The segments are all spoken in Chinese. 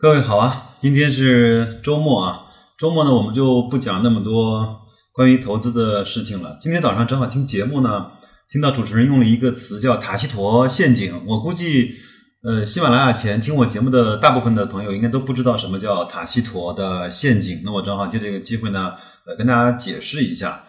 各位好啊，今天是周末啊，周末呢我们就不讲那么多关于投资的事情了。今天早上正好听节目呢，听到主持人用了一个词叫塔西佗陷阱，我估计呃喜马拉雅前听我节目的大部分的朋友应该都不知道什么叫塔西佗的陷阱，那我正好借这个机会呢，呃跟大家解释一下。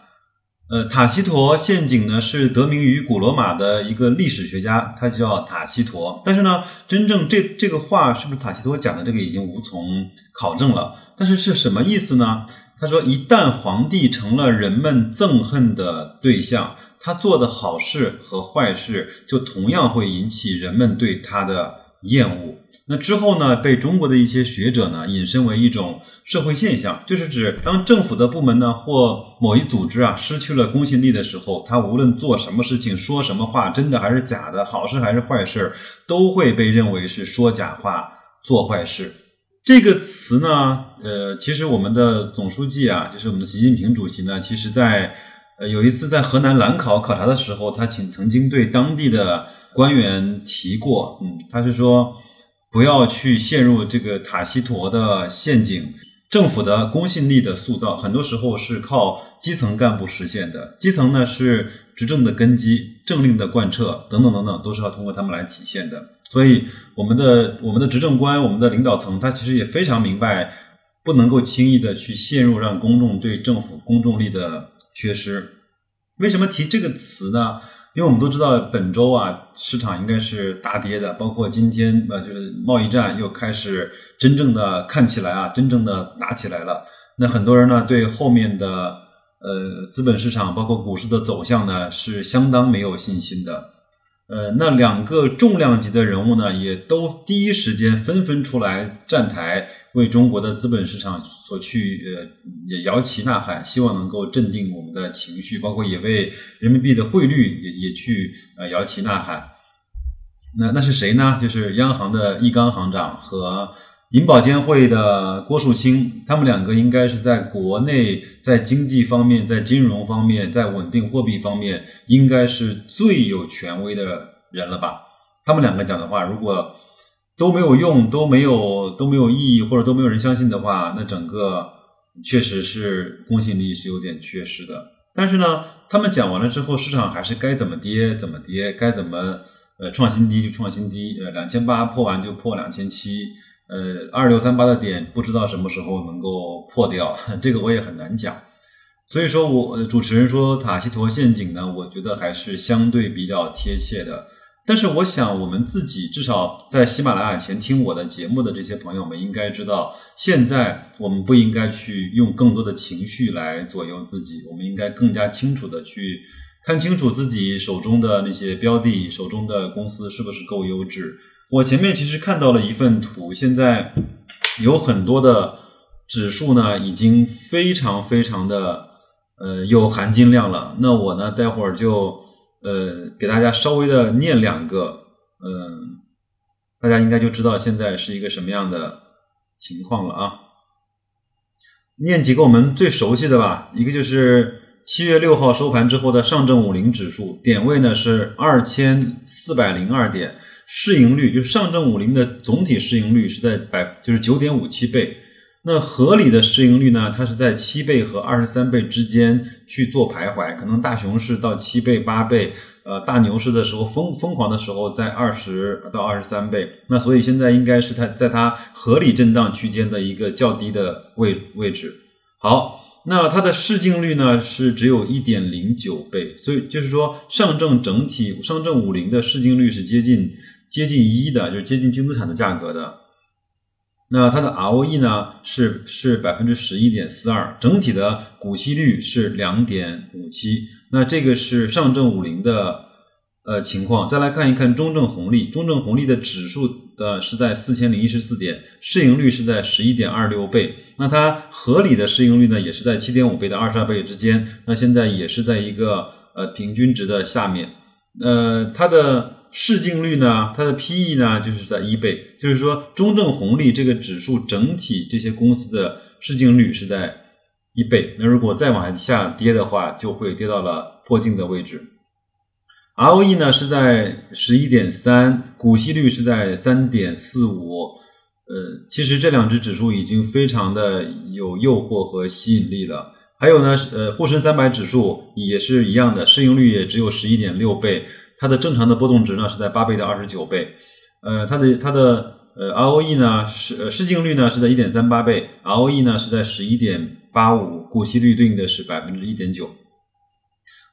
呃，塔西佗陷阱呢是得名于古罗马的一个历史学家，他就叫塔西佗。但是呢，真正这这个话是不是塔西佗讲的，这个已经无从考证了。但是是什么意思呢？他说，一旦皇帝成了人们憎恨的对象，他做的好事和坏事就同样会引起人们对他的厌恶。那之后呢，被中国的一些学者呢引申为一种社会现象，就是指当政府的部门呢或某一组织啊失去了公信力的时候，他无论做什么事情、说什么话，真的还是假的，好事还是坏事，都会被认为是说假话、做坏事。这个词呢，呃，其实我们的总书记啊，就是我们的习近平主席呢，其实在呃有一次在河南兰考考察的时候，他请曾经对当地的官员提过，嗯，他是说。不要去陷入这个塔西佗的陷阱。政府的公信力的塑造，很多时候是靠基层干部实现的。基层呢是执政的根基，政令的贯彻等等等等，都是要通过他们来体现的。所以，我们的我们的执政官，我们的领导层，他其实也非常明白，不能够轻易的去陷入让公众对政府公众力的缺失。为什么提这个词呢？因为我们都知道，本周啊，市场应该是大跌的，包括今天呃，就是贸易战又开始真正的看起来啊，真正的打起来了。那很多人呢，对后面的呃资本市场，包括股市的走向呢，是相当没有信心的。呃，那两个重量级的人物呢，也都第一时间纷纷出来站台。为中国的资本市场所去呃也摇旗呐喊，希望能够镇定我们的情绪，包括也为人民币的汇率也也去呃摇旗呐喊。那那是谁呢？就是央行的易纲行长和银保监会的郭树清，他们两个应该是在国内在经济方面、在金融方面、在稳定货币方面，应该是最有权威的人了吧？他们两个讲的话，如果。都没有用，都没有都没有意义，或者都没有人相信的话，那整个确实是公信力是有点缺失的。但是呢，他们讲完了之后，市场还是该怎么跌怎么跌，该怎么呃创新低就创新低，呃两千八破完就破两千七，呃二六三八的点不知道什么时候能够破掉，这个我也很难讲。所以说我主持人说塔西佗陷阱呢，我觉得还是相对比较贴切的。但是我想，我们自己至少在喜马拉雅前听我的节目的这些朋友们，应该知道，现在我们不应该去用更多的情绪来左右自己，我们应该更加清楚的去看清楚自己手中的那些标的，手中的公司是不是够优质。我前面其实看到了一份图，现在有很多的指数呢，已经非常非常的呃有含金量了。那我呢，待会儿就。呃，给大家稍微的念两个，嗯，大家应该就知道现在是一个什么样的情况了啊。念几个我们最熟悉的吧，一个就是七月六号收盘之后的上证五零指数，点位呢是二千四百零二点，市盈率就是上证五零的总体市盈率是在百就是九点五七倍。那合理的市盈率呢？它是在七倍和二十三倍之间去做徘徊，可能大熊市到七倍、八倍，呃，大牛市的时候疯疯狂的时候在二十到二十三倍。那所以现在应该是它在它合理震荡区间的一个较低的位位置。好，那它的市净率呢是只有一点零九倍，所以就是说上证整体上证五零的市净率是接近接近一的，就是接近净资产的价格的。那它的 ROE 呢是是百分之十一点四二，整体的股息率是两点五七。那这个是上证五零的呃情况。再来看一看中证红利，中证红利的指数的是在四千零一十四点，市盈率是在十一点二六倍。那它合理的市盈率呢也是在七点五倍到二十二倍之间。那现在也是在一个呃平均值的下面。呃，它的。市净率呢？它的 P/E 呢，就是在一倍，就是说中证红利这个指数整体这些公司的市净率是在一倍。那如果再往下跌的话，就会跌到了破净的位置。ROE 呢是在十一点三，股息率是在三点四五，呃，其实这两只指数已经非常的有诱惑和吸引力了。还有呢，呃，沪深三百指数也是一样的，市盈率也只有十一点六倍，它的正常的波动值呢是在八倍到二十九倍。呃，它的它的呃 ROE 呢是市净率呢是在一点三八倍，ROE 呢是在十一点八五，股息率对应的是百分之一点九。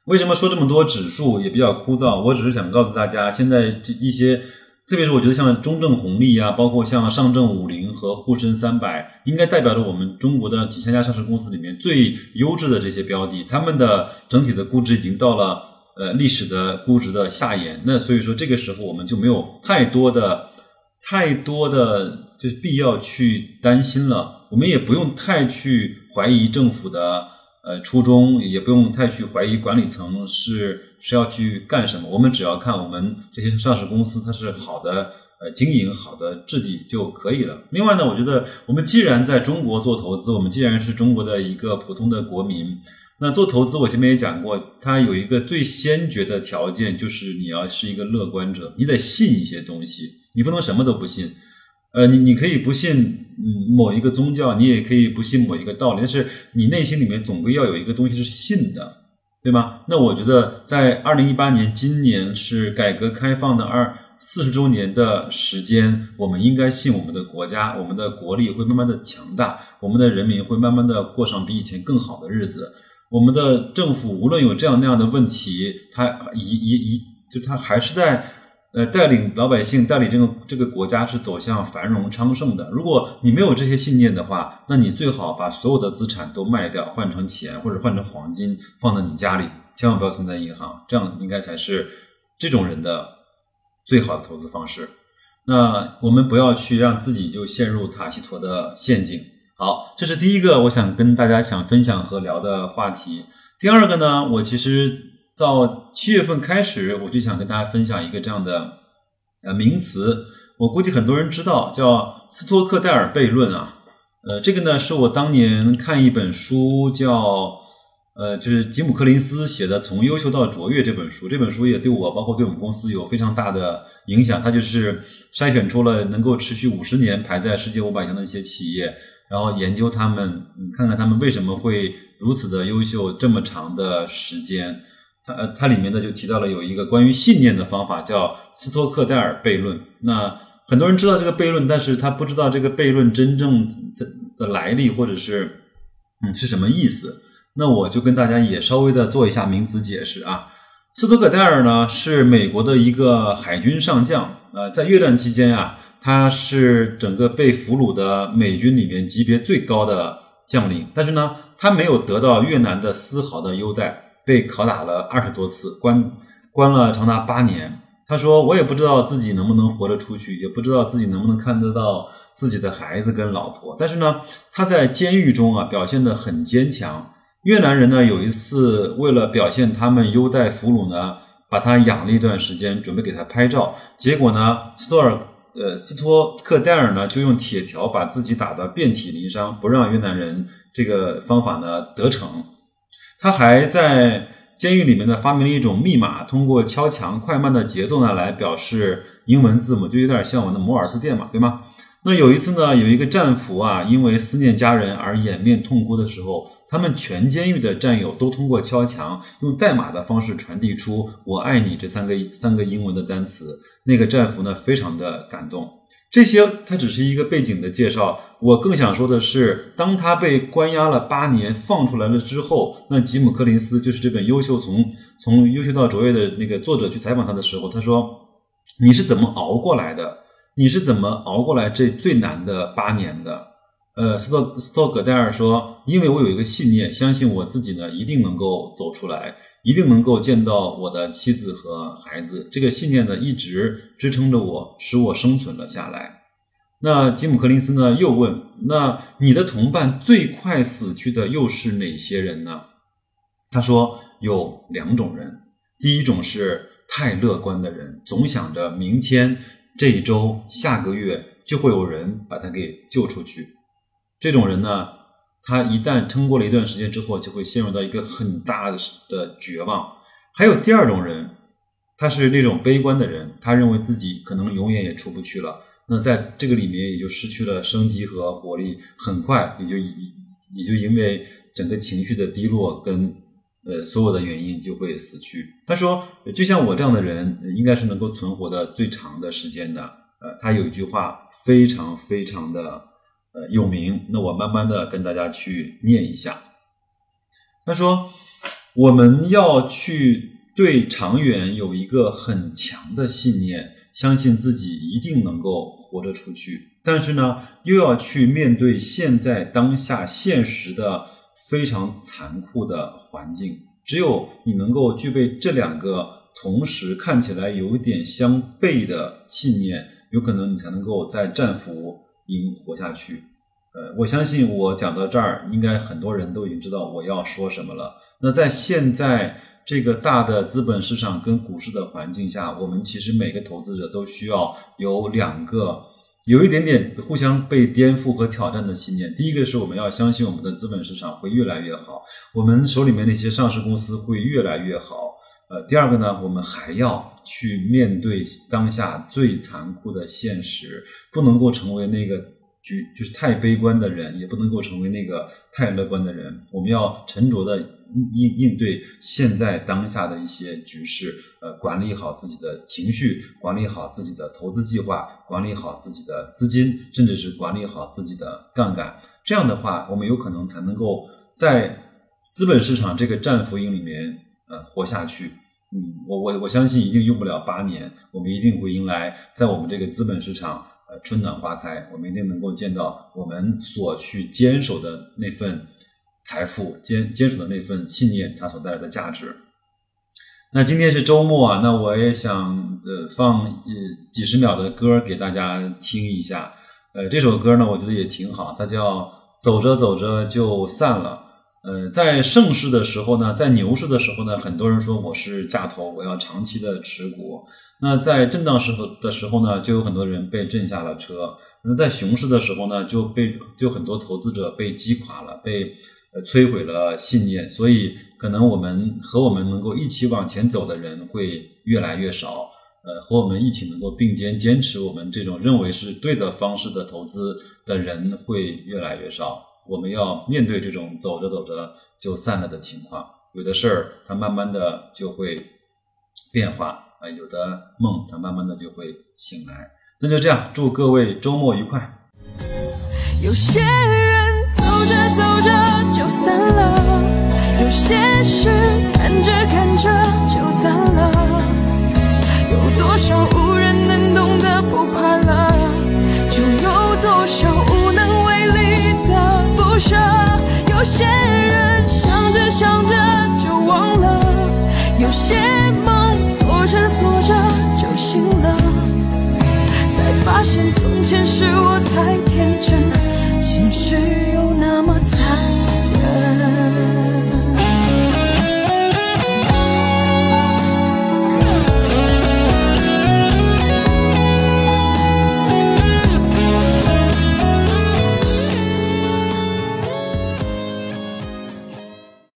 为什么说这么多指数也比较枯燥？我只是想告诉大家，现在这一些。特别是我觉得像中证红利啊，包括像上证五零和沪深三百，应该代表着我们中国的几千家上市公司里面最优质的这些标的，他们的整体的估值已经到了呃历史的估值的下沿。那所以说这个时候我们就没有太多的太多的就是必要去担心了，我们也不用太去怀疑政府的。呃，初衷也不用太去怀疑管理层是是要去干什么，我们只要看我们这些上市公司它是好的呃经营好的质地就可以了。另外呢，我觉得我们既然在中国做投资，我们既然是中国的一个普通的国民，那做投资我前面也讲过，它有一个最先决的条件就是你要是一个乐观者，你得信一些东西，你不能什么都不信。呃，你你可以不信嗯某一个宗教，你也可以不信某一个道理，但是你内心里面总归要有一个东西是信的，对吗？那我觉得在二零一八年，今年是改革开放的二四十周年的时间，我们应该信我们的国家，我们的国力会慢慢的强大，我们的人民会慢慢的过上比以前更好的日子，我们的政府无论有这样那样的问题，他一一一就他还是在。呃，带领老百姓，带领这个这个国家是走向繁荣昌盛的。如果你没有这些信念的话，那你最好把所有的资产都卖掉，换成钱或者换成黄金放在你家里，千万不要存在银行，这样应该才是这种人的最好的投资方式。那我们不要去让自己就陷入塔西佗的陷阱。好，这是第一个我想跟大家想分享和聊的话题。第二个呢，我其实。到七月份开始，我就想跟大家分享一个这样的呃名词，我估计很多人知道，叫斯托克戴尔悖论啊。呃，这个呢是我当年看一本书，叫呃就是吉姆·柯林斯写的《从优秀到卓越》这本书。这本书也对我，包括对我们公司有非常大的影响。它就是筛选出了能够持续五十年排在世界五百强的一些企业，然后研究他们，看看他们为什么会如此的优秀这么长的时间。它呃，它里面呢就提到了有一个关于信念的方法，叫斯托克戴尔悖论。那很多人知道这个悖论，但是他不知道这个悖论真正的的来历，或者是嗯是什么意思。那我就跟大家也稍微的做一下名词解释啊。斯托克戴尔呢是美国的一个海军上将，呃，在越战期间啊，他是整个被俘虏的美军里面级别最高的将领，但是呢，他没有得到越南的丝毫的优待。被拷打了二十多次，关关了长达八年。他说：“我也不知道自己能不能活着出去，也不知道自己能不能看得到自己的孩子跟老婆。但是呢，他在监狱中啊表现得很坚强。越南人呢有一次为了表现他们优待俘虏呢，把他养了一段时间，准备给他拍照。结果呢，斯托尔呃斯托克戴尔呢就用铁条把自己打得遍体鳞伤，不让越南人这个方法呢得逞。”他还在监狱里面呢，发明了一种密码，通过敲墙快慢的节奏呢来表示英文字母，就有点像我们的摩尔斯电码，对吗？那有一次呢，有一个战俘啊，因为思念家人而掩面痛哭的时候，他们全监狱的战友都通过敲墙，用代码的方式传递出“我爱你”这三个三个英文的单词。那个战俘呢，非常的感动。这些它只是一个背景的介绍，我更想说的是，当他被关押了八年放出来了之后，那吉姆·柯林斯就是这本《优秀从从优秀到卓越》的那个作者去采访他的时候，他说：“你是怎么熬过来的？你是怎么熬过来这最难的八年的？”呃，斯托斯托葛戴尔说：“因为我有一个信念，相信我自己呢一定能够走出来。”一定能够见到我的妻子和孩子，这个信念呢一直支撑着我，使我生存了下来。那吉姆·柯林斯呢又问：“那你的同伴最快死去的又是哪些人呢？”他说：“有两种人，第一种是太乐观的人，总想着明天、这一周、下个月就会有人把他给救出去。这种人呢。”他一旦撑过了一段时间之后，就会陷入到一个很大的的绝望。还有第二种人，他是那种悲观的人，他认为自己可能永远也出不去了。那在这个里面也就失去了生机和活力，很快也就也就因为整个情绪的低落跟呃所有的原因就会死去。他说，就像我这样的人，应该是能够存活的最长的时间的。呃，他有一句话非常非常的呃有名，那我慢慢的跟大家去念一下。他说，我们要去对长远有一个很强的信念。相信自己一定能够活着出去，但是呢，又要去面对现在当下现实的非常残酷的环境。只有你能够具备这两个同时看起来有点相悖的信念，有可能你才能够在战俘应活下去。呃，我相信我讲到这儿，应该很多人都已经知道我要说什么了。那在现在。这个大的资本市场跟股市的环境下，我们其实每个投资者都需要有两个有一点点互相被颠覆和挑战的信念。第一个是我们要相信我们的资本市场会越来越好，我们手里面那些上市公司会越来越好。呃，第二个呢，我们还要去面对当下最残酷的现实，不能够成为那个局就是太悲观的人，也不能够成为那个太乐观的人。我们要沉着的。应应对现在当下的一些局势，呃，管理好自己的情绪，管理好自己的投资计划，管理好自己的资金，甚至是管理好自己的杠杆。这样的话，我们有可能才能够在资本市场这个战俘营里面，呃，活下去。嗯，我我我相信一定用不了八年，我们一定会迎来在我们这个资本市场，呃，春暖花开，我们一定能够见到我们所去坚守的那份。财富坚坚守的那份信念，它所带来的价值。那今天是周末啊，那我也想呃放呃几十秒的歌给大家听一下。呃，这首歌呢，我觉得也挺好，它叫《走着走着就散了》。呃，在盛世的时候呢，在牛市的时候呢，很多人说我是价投，我要长期的持股。那在震荡时候的时候呢，就有很多人被震下了车。那在熊市的时候呢，就被就很多投资者被击垮了，被。摧毁了信念，所以可能我们和我们能够一起往前走的人会越来越少。呃，和我们一起能够并肩坚持我们这种认为是对的方式的投资的人会越来越少。我们要面对这种走着走着就散了的情况。有的事儿它慢慢的就会变化啊，有的梦它慢慢的就会醒来。那就这样，祝各位周末愉快。有些人走着走着。就散了，有些事看着看着就淡了，有多少无人能懂的不快乐，前世